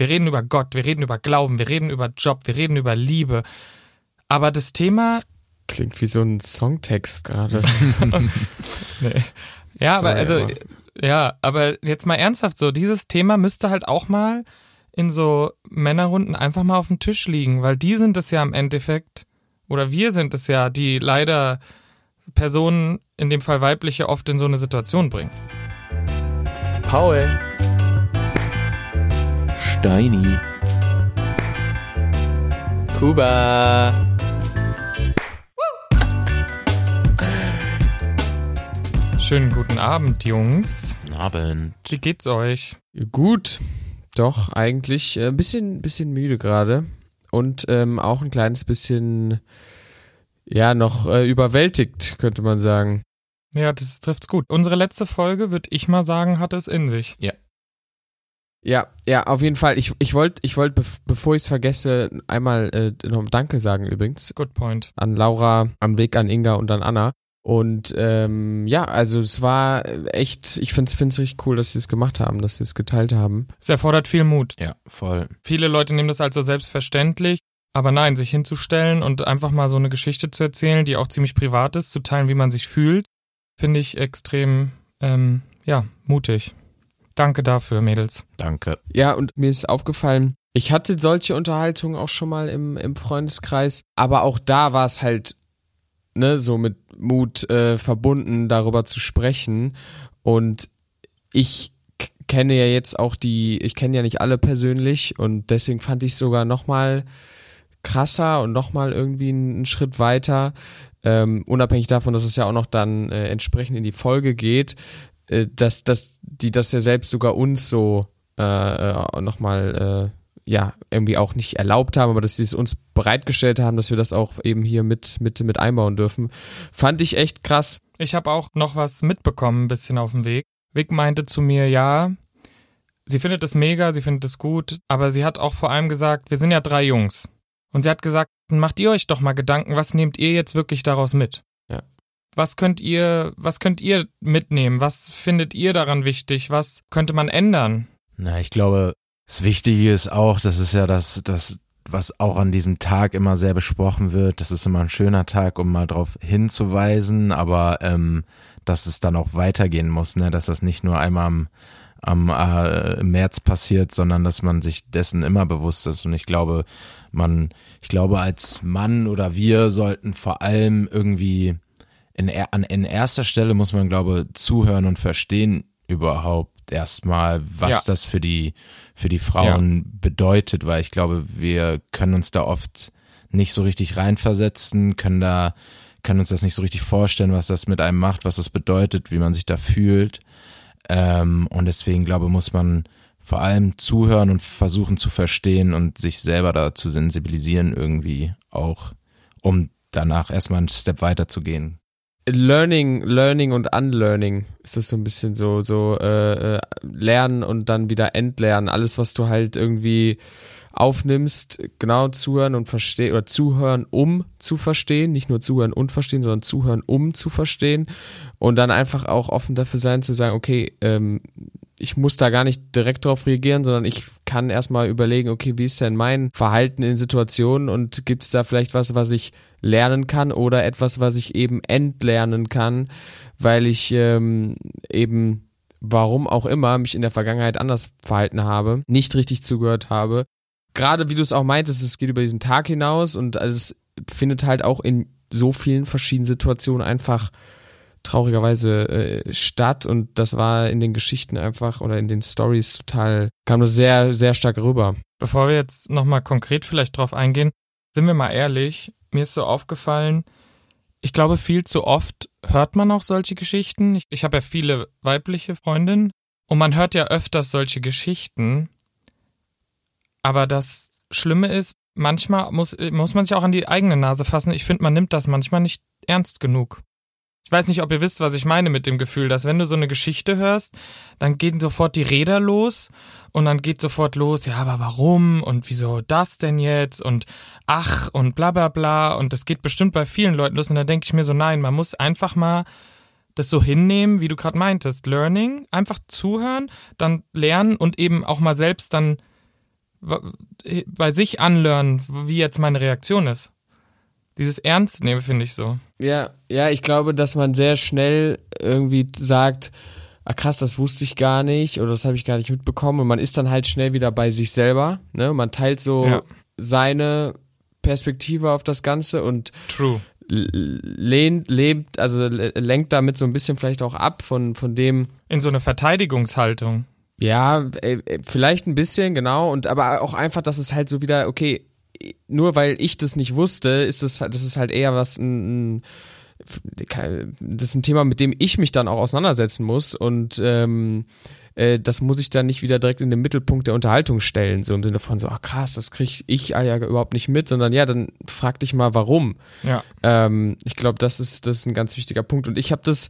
Wir reden über Gott, wir reden über Glauben, wir reden über Job, wir reden über Liebe. Aber das Thema. Das klingt wie so ein Songtext gerade. nee. Ja, Sorry, aber also, aber. ja, aber jetzt mal ernsthaft so, dieses Thema müsste halt auch mal in so Männerrunden einfach mal auf dem Tisch liegen, weil die sind es ja im Endeffekt, oder wir sind es ja, die leider Personen, in dem Fall weibliche, oft in so eine Situation bringen. Paul. Steini. Kuba. Schönen guten Abend, Jungs. Guten Abend. Wie geht's euch? Gut, doch, eigentlich ein äh, bisschen, bisschen müde gerade. Und ähm, auch ein kleines bisschen, ja, noch äh, überwältigt, könnte man sagen. Ja, das trifft's gut. Unsere letzte Folge, würde ich mal sagen, hatte es in sich. Ja. Ja, ja, auf jeden Fall. Ich, ich wollte, ich wollte, bevor ich es vergesse, einmal äh, noch Danke sagen übrigens. Good point. An Laura, an Weg, an Inga und an Anna. Und ähm, ja, also es war echt, ich finde es richtig cool, dass sie es gemacht haben, dass sie es geteilt haben. Es erfordert viel Mut. Ja, voll. Viele Leute nehmen das als so selbstverständlich, aber nein, sich hinzustellen und einfach mal so eine Geschichte zu erzählen, die auch ziemlich privat ist, zu teilen, wie man sich fühlt, finde ich extrem, ähm, ja, mutig. Danke dafür, Mädels. Danke. Ja, und mir ist aufgefallen, ich hatte solche Unterhaltungen auch schon mal im, im Freundeskreis, aber auch da war es halt ne, so mit Mut äh, verbunden, darüber zu sprechen. Und ich kenne ja jetzt auch die, ich kenne ja nicht alle persönlich und deswegen fand ich es sogar nochmal krasser und nochmal irgendwie einen Schritt weiter, ähm, unabhängig davon, dass es ja auch noch dann äh, entsprechend in die Folge geht, äh, dass, dass die das ja selbst sogar uns so äh, äh nochmal äh, ja, irgendwie auch nicht erlaubt haben, aber dass sie es uns bereitgestellt haben, dass wir das auch eben hier mit, mit, mit einbauen dürfen. Fand ich echt krass. Ich habe auch noch was mitbekommen, ein bisschen auf dem Weg. Vic meinte zu mir, ja, sie findet es mega, sie findet es gut, aber sie hat auch vor allem gesagt, wir sind ja drei Jungs. Und sie hat gesagt, macht ihr euch doch mal Gedanken, was nehmt ihr jetzt wirklich daraus mit? Was könnt ihr, was könnt ihr mitnehmen? Was findet ihr daran wichtig? Was könnte man ändern? Na, ich glaube, das Wichtige ist auch, das ist ja das, das, was auch an diesem Tag immer sehr besprochen wird. Das ist immer ein schöner Tag, um mal darauf hinzuweisen, aber ähm, dass es dann auch weitergehen muss, ne? dass das nicht nur einmal am, am äh, März passiert, sondern dass man sich dessen immer bewusst ist. Und ich glaube, man, ich glaube, als Mann oder wir sollten vor allem irgendwie in, an, in erster Stelle muss man, glaube, zuhören und verstehen überhaupt, erstmal, was ja. das für die, für die Frauen ja. bedeutet, weil ich glaube, wir können uns da oft nicht so richtig reinversetzen, können da, können uns das nicht so richtig vorstellen, was das mit einem macht, was das bedeutet, wie man sich da fühlt. Ähm, und deswegen glaube, muss man vor allem zuhören und versuchen zu verstehen und sich selber da zu sensibilisieren irgendwie auch, um danach erstmal einen Step weiter zu gehen. Learning, Learning und Unlearning ist das so ein bisschen so, so äh, äh, lernen und dann wieder entlernen. Alles, was du halt irgendwie aufnimmst, genau zuhören und verstehen oder zuhören, um zu verstehen, nicht nur zuhören und verstehen, sondern zuhören, um zu verstehen und dann einfach auch offen dafür sein zu sagen, okay, ähm, ich muss da gar nicht direkt drauf reagieren, sondern ich kann erstmal überlegen, okay, wie ist denn mein Verhalten in Situationen und gibt es da vielleicht was, was ich lernen kann oder etwas, was ich eben entlernen kann, weil ich ähm, eben warum auch immer mich in der Vergangenheit anders verhalten habe, nicht richtig zugehört habe. Gerade wie du es auch meintest, es geht über diesen Tag hinaus und es findet halt auch in so vielen verschiedenen Situationen einfach traurigerweise äh, statt und das war in den Geschichten einfach oder in den Stories total, kam das sehr, sehr stark rüber. Bevor wir jetzt nochmal konkret vielleicht drauf eingehen, sind wir mal ehrlich, mir ist so aufgefallen, ich glaube, viel zu oft hört man auch solche Geschichten. Ich, ich habe ja viele weibliche Freundinnen und man hört ja öfters solche Geschichten. Aber das Schlimme ist, manchmal muss, muss man sich auch an die eigene Nase fassen. Ich finde, man nimmt das manchmal nicht ernst genug. Ich weiß nicht, ob ihr wisst, was ich meine mit dem Gefühl, dass wenn du so eine Geschichte hörst, dann gehen sofort die Räder los und dann geht sofort los, ja, aber warum und wieso das denn jetzt und ach und bla bla bla und das geht bestimmt bei vielen Leuten los und dann denke ich mir so, nein, man muss einfach mal das so hinnehmen, wie du gerade meintest, Learning, einfach zuhören, dann lernen und eben auch mal selbst dann bei sich anlernen, wie jetzt meine Reaktion ist. Dieses Ernst nehmen, finde ich so. Ja, ja, ich glaube, dass man sehr schnell irgendwie sagt, ah krass, das wusste ich gar nicht oder das habe ich gar nicht mitbekommen und man ist dann halt schnell wieder bei sich selber, ne? Man teilt so ja. seine Perspektive auf das Ganze und True. lehnt, lebt, also lenkt damit so ein bisschen vielleicht auch ab von, von dem. In so eine Verteidigungshaltung. Ja, vielleicht ein bisschen, genau. Und aber auch einfach, dass es halt so wieder, okay, nur weil ich das nicht wusste, ist das, das ist halt eher was ein, ein das ist ein Thema, mit dem ich mich dann auch auseinandersetzen muss und ähm, äh, das muss ich dann nicht wieder direkt in den Mittelpunkt der Unterhaltung stellen, so im Sinne von so, ach krass, das kriege ich ja überhaupt nicht mit, sondern ja, dann frag dich mal, warum. Ja. Ähm, ich glaube, das ist, das ist ein ganz wichtiger Punkt und ich habe das,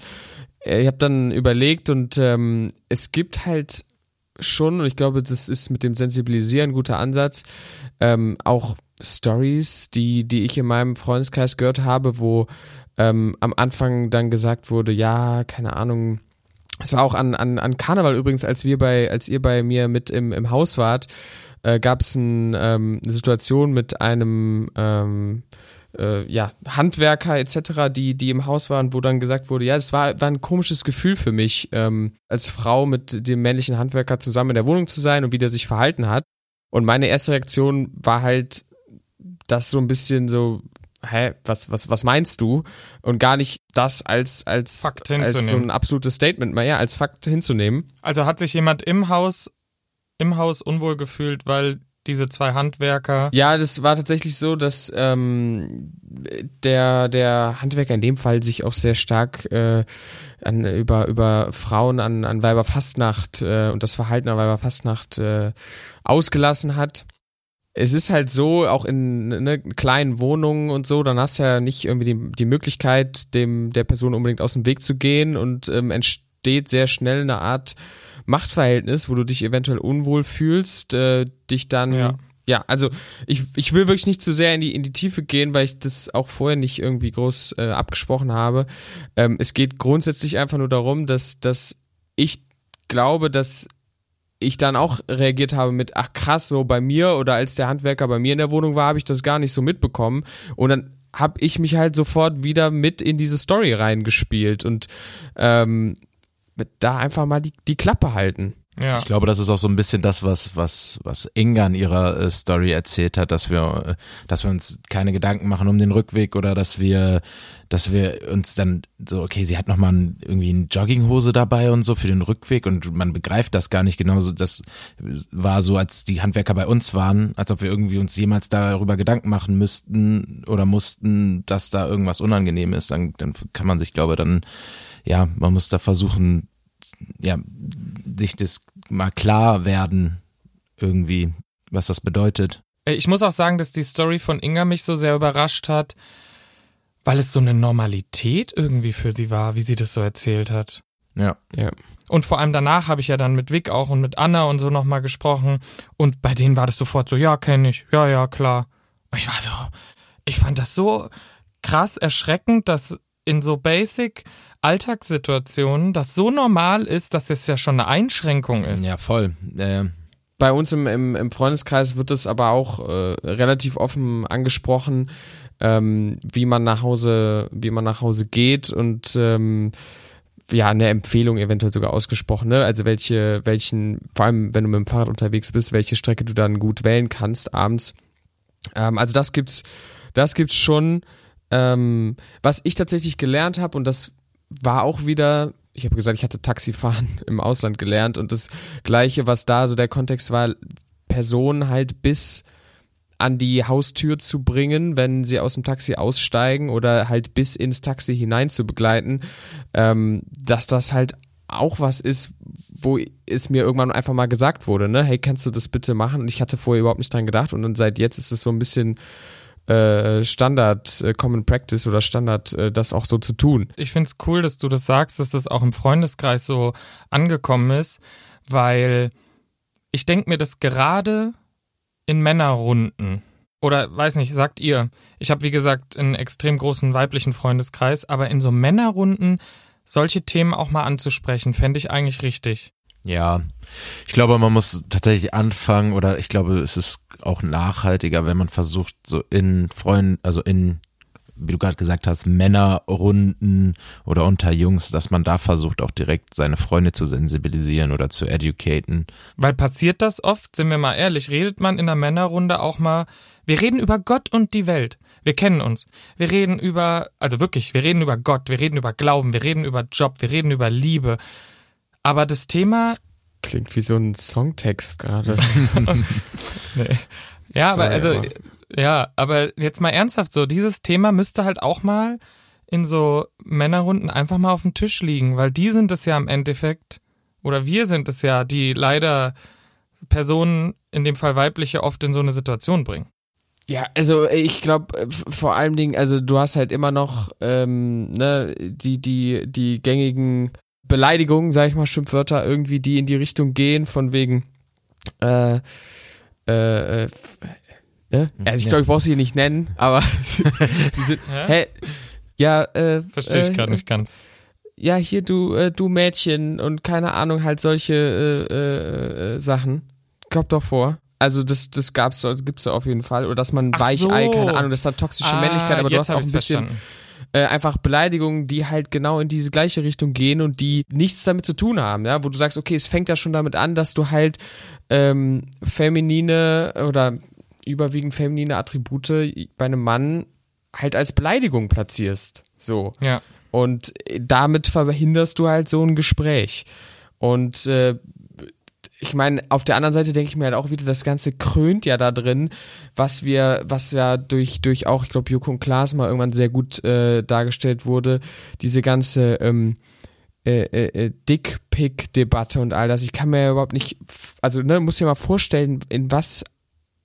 äh, ich habe dann überlegt und ähm, es gibt halt schon, und ich glaube, das ist mit dem Sensibilisieren ein guter Ansatz, ähm, auch Stories, die, die ich in meinem Freundeskreis gehört habe, wo ähm, am Anfang dann gesagt wurde, ja, keine Ahnung, es war auch an, an, an Karneval übrigens, als wir bei, als ihr bei mir mit im, im Haus wart, äh, gab es ein, ähm, eine Situation mit einem ähm, äh, ja, Handwerker etc., die, die im Haus waren, wo dann gesagt wurde, ja, das war, war ein komisches Gefühl für mich, ähm, als Frau mit dem männlichen Handwerker zusammen in der Wohnung zu sein und wie der sich verhalten hat. Und meine erste Reaktion war halt, das so ein bisschen so, hä, was, was, was meinst du? Und gar nicht das als, als, Fakt als so ein absolutes Statement, mal ja, als Fakt hinzunehmen. Also hat sich jemand im Haus, im Haus unwohl gefühlt, weil diese zwei Handwerker. Ja, das war tatsächlich so, dass ähm, der, der Handwerker in dem Fall sich auch sehr stark äh, an, über, über Frauen an, an Weiberfastnacht äh, und das Verhalten an Weiberfastnacht äh, ausgelassen hat. Es ist halt so, auch in ne, kleinen Wohnungen und so, dann hast du ja nicht irgendwie die, die Möglichkeit, dem der Person unbedingt aus dem Weg zu gehen und ähm, entsteht sehr schnell eine Art Machtverhältnis, wo du dich eventuell unwohl fühlst, äh, dich dann ja. ja. also ich, ich will wirklich nicht zu sehr in die, in die Tiefe gehen, weil ich das auch vorher nicht irgendwie groß äh, abgesprochen habe. Ähm, es geht grundsätzlich einfach nur darum, dass, dass ich glaube, dass ich dann auch reagiert habe mit, ach krass, so bei mir oder als der Handwerker bei mir in der Wohnung war, habe ich das gar nicht so mitbekommen. Und dann habe ich mich halt sofort wieder mit in diese Story reingespielt und ähm, da einfach mal die, die Klappe halten. Ja. Ich glaube, das ist auch so ein bisschen das, was, was, was Inga in ihrer äh, Story erzählt hat, dass wir, äh, dass wir uns keine Gedanken machen um den Rückweg oder dass wir, dass wir uns dann so, okay, sie hat nochmal ein, irgendwie eine Jogginghose dabei und so für den Rückweg und man begreift das gar nicht genauso. Das war so, als die Handwerker bei uns waren, als ob wir irgendwie uns jemals darüber Gedanken machen müssten oder mussten, dass da irgendwas unangenehm ist. Dann, dann kann man sich, glaube dann, ja, man muss da versuchen, ja, sich das mal klar werden, irgendwie, was das bedeutet. Äh, ich muss auch sagen, dass die Story von Inga mich so sehr überrascht hat, weil es so eine Normalität irgendwie für sie war, wie sie das so erzählt hat. Ja. Ja. Und vor allem danach habe ich ja dann mit Vic auch und mit Anna und so nochmal gesprochen. Und bei denen war das sofort so, ja, kenne ich, ja, ja, klar. Und ich war so, ich fand das so krass erschreckend, dass in so Basic Alltagssituationen das so normal ist, dass es ja schon eine Einschränkung ist. Ja, voll. Äh, bei uns im, im, im Freundeskreis wird es aber auch äh, relativ offen angesprochen, ähm, wie man nach Hause, wie man nach Hause geht und ähm, ja, eine Empfehlung eventuell sogar ausgesprochen, ne? Also welche, welchen, vor allem wenn du mit dem Fahrrad unterwegs bist, welche Strecke du dann gut wählen kannst abends. Ähm, also das gibt's, das gibt's schon. Ähm, was ich tatsächlich gelernt habe, und das war auch wieder, ich habe gesagt, ich hatte Taxifahren im Ausland gelernt und das gleiche, was da so der Kontext war, Personen halt bis an die Haustür zu bringen, wenn sie aus dem Taxi aussteigen oder halt bis ins Taxi hinein zu begleiten, ähm, dass das halt auch was ist, wo es mir irgendwann einfach mal gesagt wurde, ne, hey, kannst du das bitte machen? Und ich hatte vorher überhaupt nicht dran gedacht und dann seit jetzt ist es so ein bisschen äh, Standard äh, Common Practice oder Standard, äh, das auch so zu tun. Ich finde es cool, dass du das sagst, dass das auch im Freundeskreis so angekommen ist, weil ich denke mir das gerade in Männerrunden oder weiß nicht, sagt ihr. Ich habe wie gesagt einen extrem großen weiblichen Freundeskreis, aber in so Männerrunden solche Themen auch mal anzusprechen, fände ich eigentlich richtig. Ja, ich glaube, man muss tatsächlich anfangen oder ich glaube, es ist auch nachhaltiger, wenn man versucht, so in Freunden, also in, wie du gerade gesagt hast, Männerrunden oder unter Jungs, dass man da versucht, auch direkt seine Freunde zu sensibilisieren oder zu educaten. Weil passiert das oft, sind wir mal ehrlich, redet man in der Männerrunde auch mal, wir reden über Gott und die Welt. Wir kennen uns. Wir reden über, also wirklich, wir reden über Gott, wir reden über Glauben, wir reden über Job, wir reden über Liebe. Aber das Thema. Das klingt wie so ein Songtext gerade. nee. Ja, Sorry, aber also, aber. ja, aber jetzt mal ernsthaft so, dieses Thema müsste halt auch mal in so Männerrunden einfach mal auf dem Tisch liegen, weil die sind es ja im Endeffekt, oder wir sind es ja, die leider Personen, in dem Fall weibliche, oft in so eine Situation bringen. Ja, also ich glaube vor allen Dingen, also du hast halt immer noch ähm, ne, die, die, die gängigen Beleidigungen, sag ich mal, Schimpfwörter irgendwie, die in die Richtung gehen, von wegen äh, äh, äh, ne? Also ich glaube, ich brauche sie hier nicht nennen, aber sie sind, hä? Ja, äh, Verstehe ich äh, gerade nicht ganz. Ja, hier du, äh, du Mädchen und keine Ahnung, halt solche äh, äh, äh Sachen. Kommt doch vor. Also das, das gab's, gibt's da auf jeden Fall. Oder dass man Ach Weichei, so. keine Ahnung, das ist dann toxische ah, Männlichkeit, aber du hast auch ein bisschen äh, einfach Beleidigungen, die halt genau in diese gleiche Richtung gehen und die nichts damit zu tun haben, ja, wo du sagst, okay, es fängt ja schon damit an, dass du halt ähm, feminine oder überwiegend feminine Attribute bei einem Mann halt als Beleidigung platzierst. So. Ja. Und damit verhinderst du halt so ein Gespräch. Und äh, ich meine, auf der anderen Seite denke ich mir halt auch wieder, das Ganze krönt ja da drin, was wir, was ja durch, durch auch, ich glaube, Joko und Klaas mal irgendwann sehr gut äh, dargestellt wurde, diese ganze ähm, äh, äh, äh Dick-Pick-Debatte und all das. Ich kann mir ja überhaupt nicht, also ne, muss ja mal vorstellen, in was,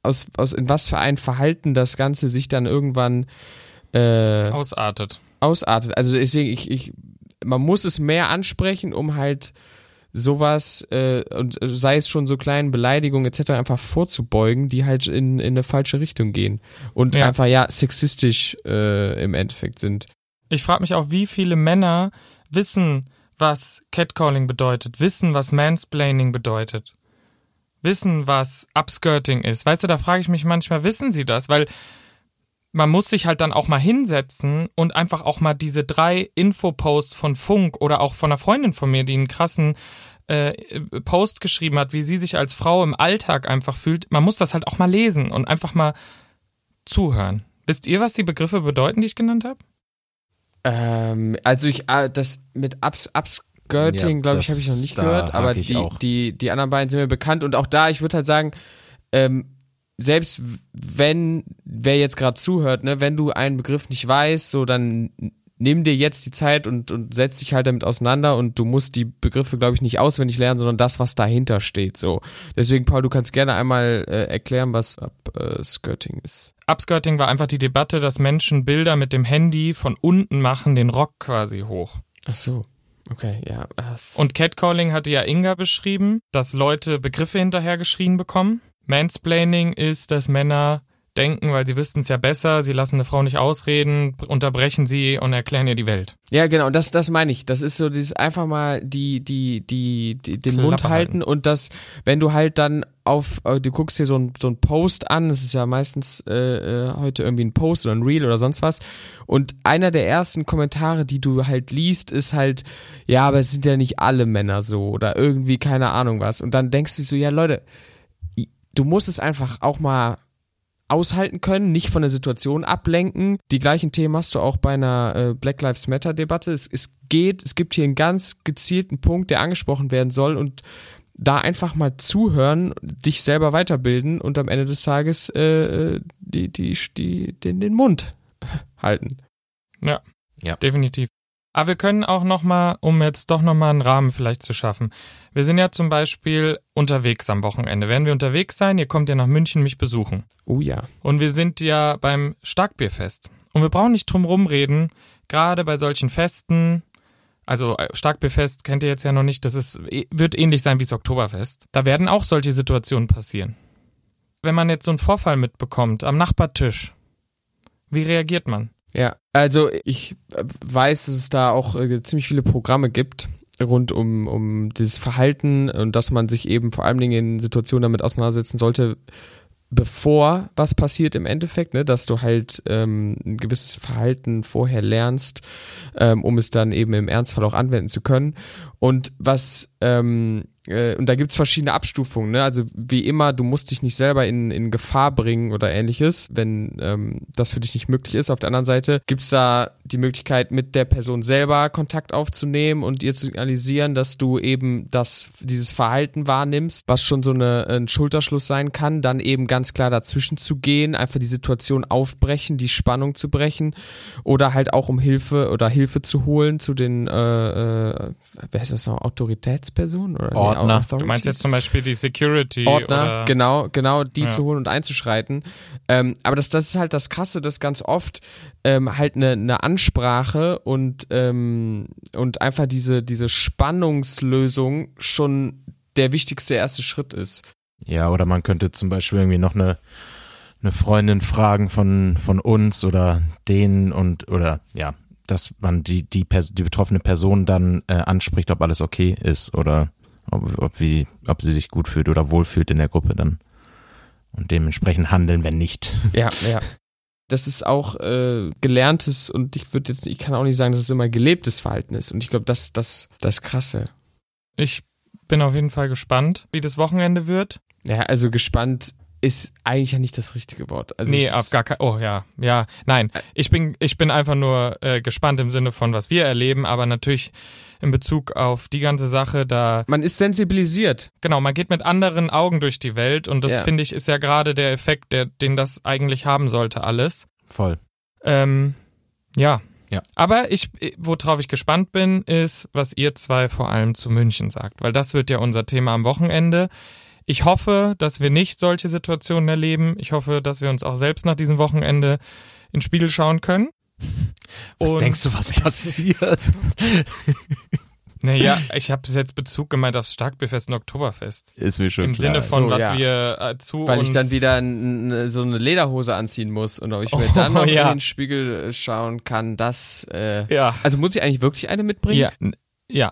aus, aus, in was für ein Verhalten das Ganze sich dann irgendwann äh, ausartet. Ausartet. Also deswegen, ich, ich, man muss es mehr ansprechen, um halt sowas äh, und sei es schon so kleinen Beleidigungen etc. einfach vorzubeugen, die halt in, in eine falsche Richtung gehen und ja. einfach ja sexistisch äh, im Endeffekt sind. Ich frage mich auch, wie viele Männer wissen, was Catcalling bedeutet, wissen, was Mansplaining bedeutet, wissen, was Upskirting ist. Weißt du, da frage ich mich manchmal, wissen sie das? Weil man muss sich halt dann auch mal hinsetzen und einfach auch mal diese drei Infoposts von Funk oder auch von einer Freundin von mir, die einen krassen äh, Post geschrieben hat, wie sie sich als Frau im Alltag einfach fühlt. Man muss das halt auch mal lesen und einfach mal zuhören. Wisst ihr, was die Begriffe bedeuten, die ich genannt habe? Ähm, also ich, äh, das mit Ups, Upskirting, ja, glaube ich, habe ich noch nicht gehört, aber die, die, die anderen beiden sind mir bekannt und auch da, ich würde halt sagen, ähm, selbst wenn wer jetzt gerade zuhört, ne, wenn du einen Begriff nicht weißt, so dann nimm dir jetzt die Zeit und, und setz dich halt damit auseinander und du musst die Begriffe, glaube ich, nicht auswendig lernen, sondern das, was dahinter steht. So. Deswegen, Paul, du kannst gerne einmal äh, erklären, was Upskirting ist. Upskirting war einfach die Debatte, dass Menschen Bilder mit dem Handy von unten machen, den Rock quasi hoch. Ach so. Okay, ja. Und Catcalling hatte ja Inga beschrieben, dass Leute Begriffe hinterhergeschrien bekommen. Mansplaining ist, dass Männer denken, weil sie wüssten es ja besser, sie lassen eine Frau nicht ausreden, unterbrechen sie und erklären ihr die Welt. Ja, genau, das, das meine ich. Das ist so dieses einfach mal die, die, die, die den Klappe Mund halten, halten und das, wenn du halt dann auf, äh, du guckst dir so ein, so ein Post an, das ist ja meistens äh, äh, heute irgendwie ein Post oder ein Reel oder sonst was. Und einer der ersten Kommentare, die du halt liest, ist halt, ja, aber es sind ja nicht alle Männer so oder irgendwie keine Ahnung was. Und dann denkst du so, ja Leute, du musst es einfach auch mal aushalten können, nicht von der Situation ablenken. Die gleichen Themen hast du auch bei einer äh, Black Lives Matter Debatte. Es, es geht, es gibt hier einen ganz gezielten Punkt, der angesprochen werden soll und da einfach mal zuhören, dich selber weiterbilden und am Ende des Tages äh, die, die, die, den, den Mund halten. Ja, ja, definitiv. Aber wir können auch nochmal, um jetzt doch nochmal einen Rahmen vielleicht zu schaffen. Wir sind ja zum Beispiel unterwegs am Wochenende. Werden wir unterwegs sein, ihr kommt ja nach München mich besuchen. Oh ja. Und wir sind ja beim Starkbierfest. Und wir brauchen nicht drum rumreden, gerade bei solchen Festen, also äh, Starkbierfest kennt ihr jetzt ja noch nicht, das ist, äh, wird ähnlich sein wie das Oktoberfest. Da werden auch solche Situationen passieren. Wenn man jetzt so einen Vorfall mitbekommt am Nachbartisch, wie reagiert man? Ja, also ich äh, weiß, dass es da auch äh, ziemlich viele Programme gibt, rund um, um dieses Verhalten und dass man sich eben vor allen Dingen in Situationen damit auseinandersetzen sollte, bevor was passiert im Endeffekt, ne, dass du halt ähm, ein gewisses Verhalten vorher lernst, ähm, um es dann eben im Ernstfall auch anwenden zu können. Und was ähm, äh, und da gibt's verschiedene Abstufungen, ne? Also wie immer, du musst dich nicht selber in, in Gefahr bringen oder ähnliches, wenn ähm, das für dich nicht möglich ist. Auf der anderen Seite gibt's da die Möglichkeit, mit der Person selber Kontakt aufzunehmen und ihr zu signalisieren, dass du eben das, dieses Verhalten wahrnimmst, was schon so eine, ein Schulterschluss sein kann, dann eben ganz klar dazwischen zu gehen, einfach die Situation aufbrechen, die Spannung zu brechen oder halt auch um Hilfe oder Hilfe zu holen zu den, äh, äh, wer ist das noch, Autoritätspersonen? Oder? Ordner. Du meinst jetzt zum Beispiel die Security Ordner, oder genau, genau, die Ja. zu holen und einzuschreiten. Ähm, aber das, das ist halt das Krasse, dass ganz oft ähm, halt eine, eine Ansprache und, ähm, und einfach diese, diese Spannungslösung schon der wichtigste erste Schritt ist. Ja, oder man könnte zum Beispiel irgendwie noch eine, eine Freundin fragen von, von uns oder denen und, oder ja, dass man die, die, Pers die betroffene Person dann äh, anspricht, ob alles okay ist oder ob, ob, wie, ob sie sich gut fühlt oder wohlfühlt in der Gruppe dann. Und dementsprechend handeln, wenn nicht. Ja, ja. Das ist auch äh, gelerntes und ich würde jetzt, ich kann auch nicht sagen, dass es immer gelebtes Verhalten ist. Und ich glaube, das, das, das Krasse. ich bin auf jeden Fall gespannt, wie das Wochenende wird. Ja, also gespannt ist eigentlich ja nicht das richtige Wort. Also nee, auf gar kein. Oh ja, ja, nein. Ich bin, ich bin einfach nur äh, gespannt im Sinne von, was wir erleben, aber natürlich in Bezug auf die ganze Sache, da Man ist sensibilisiert. genau, man geht mit anderen Augen durch die Welt und das Ja. finde ich ist ja gerade der Effekt, der, den das eigentlich haben sollte, alles. Voll. Ähm, ja. Ja. Aber ich, worauf ich gespannt bin, ist, was ihr zwei vor allem zu München sagt, weil das wird ja unser Thema am Wochenende. Ich hoffe, dass wir nicht solche Situationen erleben. Ich hoffe, dass wir uns auch selbst nach diesem Wochenende in den Spiegel schauen können. Was Und- denkst du, was passiert? Naja, ich habe bis jetzt Bezug gemeint aufs Starkbierfest und Oktoberfest. Ist mir schon Im klar. Sinne von, So, was ja. wir äh, zu Weil uns ich dann wieder n- n- so eine Lederhose anziehen muss und ob ich mir Oh, dann noch ja. in den Spiegel äh, schauen kann, das. Äh, Ja. also muss ich eigentlich wirklich eine mitbringen? Ja. Ja.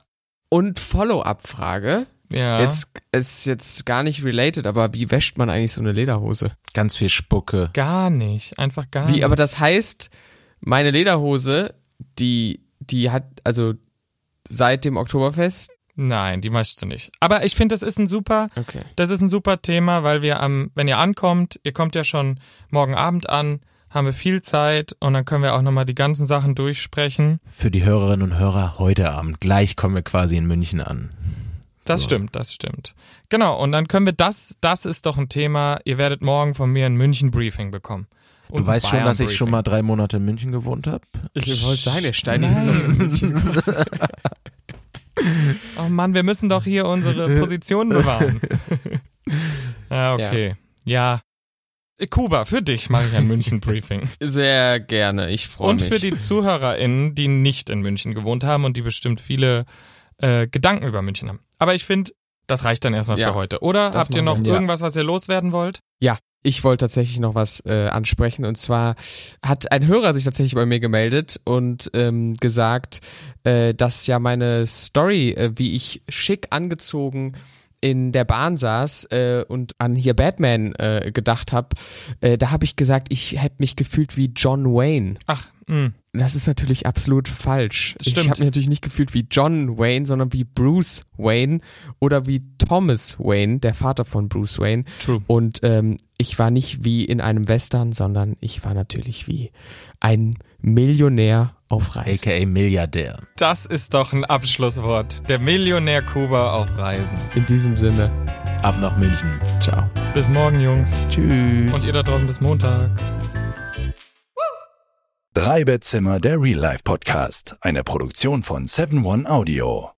Und Follow-up-Frage. Ja. Jetzt ist jetzt gar nicht related, aber wie wäscht man eigentlich so eine Lederhose? Ganz viel Spucke. Gar nicht. Einfach gar nicht. Wie, aber das heißt, meine Lederhose, die, die hat, also seit dem Oktoberfest. Nein, die möchtest du nicht. Aber ich finde, das ist ein super, Okay. das ist ein super Thema, weil wir am, wenn ihr ankommt, ihr kommt ja schon morgen Abend an, haben wir viel Zeit und dann können wir auch nochmal die ganzen Sachen durchsprechen. Für die Hörerinnen und Hörer heute Abend. Gleich kommen wir quasi in München an. Das So. stimmt, das stimmt. Genau, und dann können wir das, das ist doch ein Thema, ihr werdet morgen von mir ein München-Briefing bekommen. Und Du weißt schon, dass ich schon mal drei Monate in München gewohnt habe? Ich wollte sagen, der Steini ist doch in München. Oh Mann, wir müssen doch hier unsere Positionen bewahren. ja, okay. Ja. Kuba, für dich mache ich ein München-Briefing. Sehr gerne, ich freue Und mich. für die ZuhörerInnen, die nicht in München gewohnt haben und die bestimmt viele äh, Gedanken über München haben. Aber ich finde, das reicht dann erstmal Ja, für heute. Oder habt ihr noch wir. Ja. irgendwas, was ihr loswerden wollt? Ich wollte tatsächlich noch was äh, ansprechen und zwar hat ein Hörer sich tatsächlich bei mir gemeldet und ähm, gesagt, äh, dass ja meine Story, äh, wie ich schick angezogen in der Bahn saß äh, und an hier Batman äh, gedacht habe, äh, da habe ich gesagt, ich hätte mich gefühlt wie John Wayne. Ach, mh. Das ist natürlich absolut falsch. Das Ich stimmt. habe mich natürlich nicht gefühlt wie John Wayne, sondern wie Bruce Wayne oder wie Thomas Wayne, der Vater von Bruce Wayne. True. Und ähm, ich war nicht wie in einem Western, sondern ich war natürlich wie ein Millionär auf Reisen. AKA Milliardär. Das ist doch ein Abschlusswort. Der Millionär Kuba auf Reisen. In diesem Sinne, Ab nach München. ciao. Bis morgen, Jungs. Tschüss. Und ihr da draußen bis Montag. Drei Bettzimmer, der Real Life Podcast. Eine Produktion von 7 One Audio.